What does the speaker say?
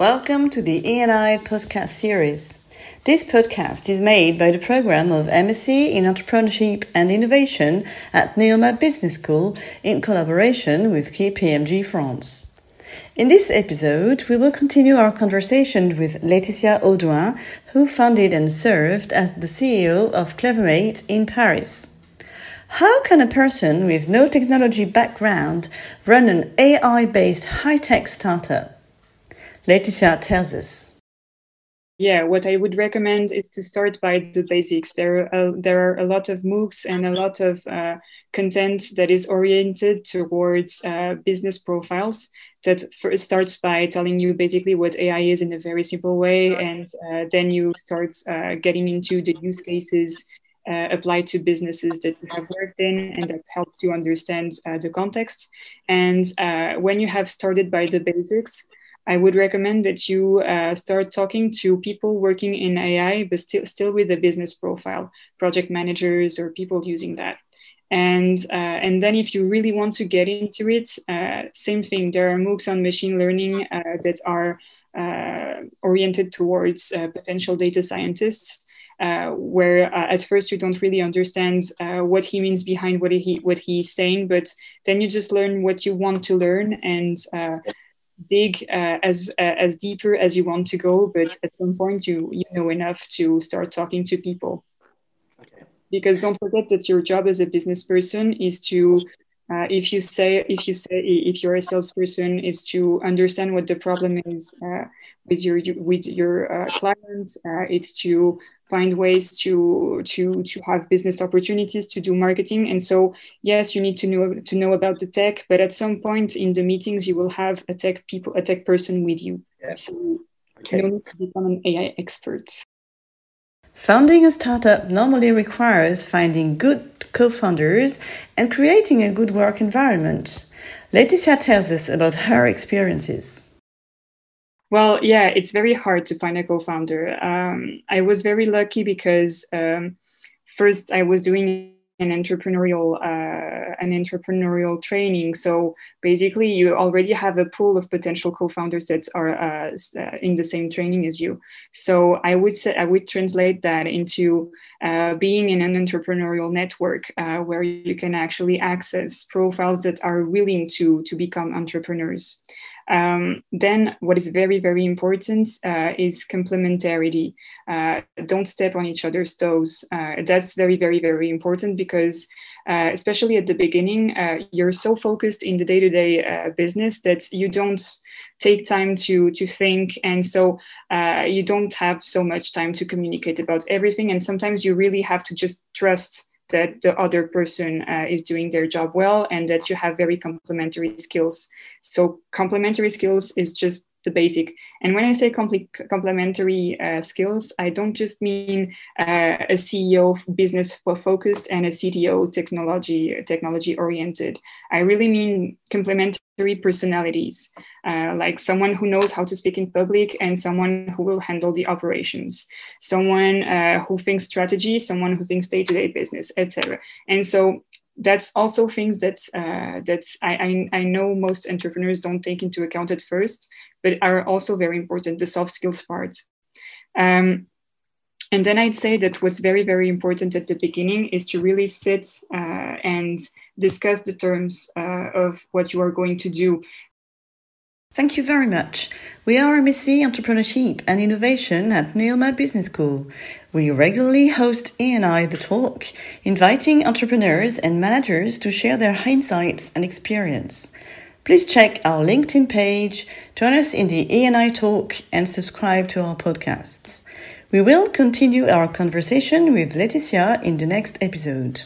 Welcome to the E&I podcast series. This podcast is made by the program of MSc in Entrepreneurship and Innovation at Neoma Business School in collaboration with KPMG France. In this episode, we will continue our conversation with Laetitia Audouin, who founded and served as the CEO of Clevermate in Paris. How can a person with no technology background run an AI based high tech startup? Laetitia tells us. Yeah, what I would recommend is to start by the basics. There are, there are a lot of MOOCs and a lot of uh, content that is oriented towards uh, business profiles that first starts by telling you basically what AI is in a very simple way. And uh, then you start uh, getting into the use cases uh, applied to businesses that you have worked in and that helps you understand uh, the context. And uh, when you have started by the basics, I would recommend that you uh, start talking to people working in AI, but still still with a business profile, project managers or people using that. And uh, and then if you really want to get into it, uh, same thing. There are MOOCs on machine learning uh, that are uh, oriented towards uh, potential data scientists. Uh, where uh, at first you don't really understand uh, what he means behind what he what he's saying, but then you just learn what you want to learn, and dig uh, as uh, as deeper as you want to go but at some point you you know enough to start talking to people okay. because don't forget that your job as a business person is to uh, if you say if you say if you're a salesperson is to understand what the problem is uh, with your with your uh, clients uh, it's to find ways to to to have business opportunities to do marketing and so yes you need to know to know about the tech but at some point in the meetings you will have a tech people a tech person with you yeah. so okay. you don't need to become an ai expert Founding a startup normally requires finding good co founders and creating a good work environment. Laetitia tells us about her experiences. Well, yeah, it's very hard to find a co-founder. Um, I was very lucky because um, first I was doing an entrepreneurial uh, an entrepreneurial training. So basically, you already have a pool of potential co-founders that are uh, uh, in the same training as you. So I would say I would translate that into uh, being in an entrepreneurial network uh, where you can actually access profiles that are willing to to become entrepreneurs. Um, then, what is very, very important uh, is complementarity. Uh, don't step on each other's toes. Uh, that's very, very, very important because, uh, especially at the beginning, uh, you're so focused in the day-to-day uh, business that you don't take time to to think, and so you don't have so much time to communicate about everything. And sometimes you really have to just trust that the other person uh, is doing their job well and that you have very complementary skills. So complementary skills is just the basic. And when I say complementary uh, skills, I don't just mean uh, a CEO business focused and a CTO technology technology oriented. I really mean complementary personalities, uh, like someone who knows how to speak in public and someone who will handle the operations, someone uh, who thinks strategy, someone who thinks day to day business, etc. And so that's also things that uh, that's I, I, I know most entrepreneurs don't take into account at first, but are also very important. The soft skills part. Um, and then I'd say that what's very very important at the beginning is to really sit uh, and discuss the terms uh, of what you are going to do. Thank you very much. We are MSc Entrepreneurship and Innovation at Neoma Business School. We regularly host E&I The Talk, inviting entrepreneurs and managers to share their insights and experience. Please check our LinkedIn page, join us in the E&I Talk, and subscribe to our podcasts. We will continue our conversation with Laetitia in the next episode.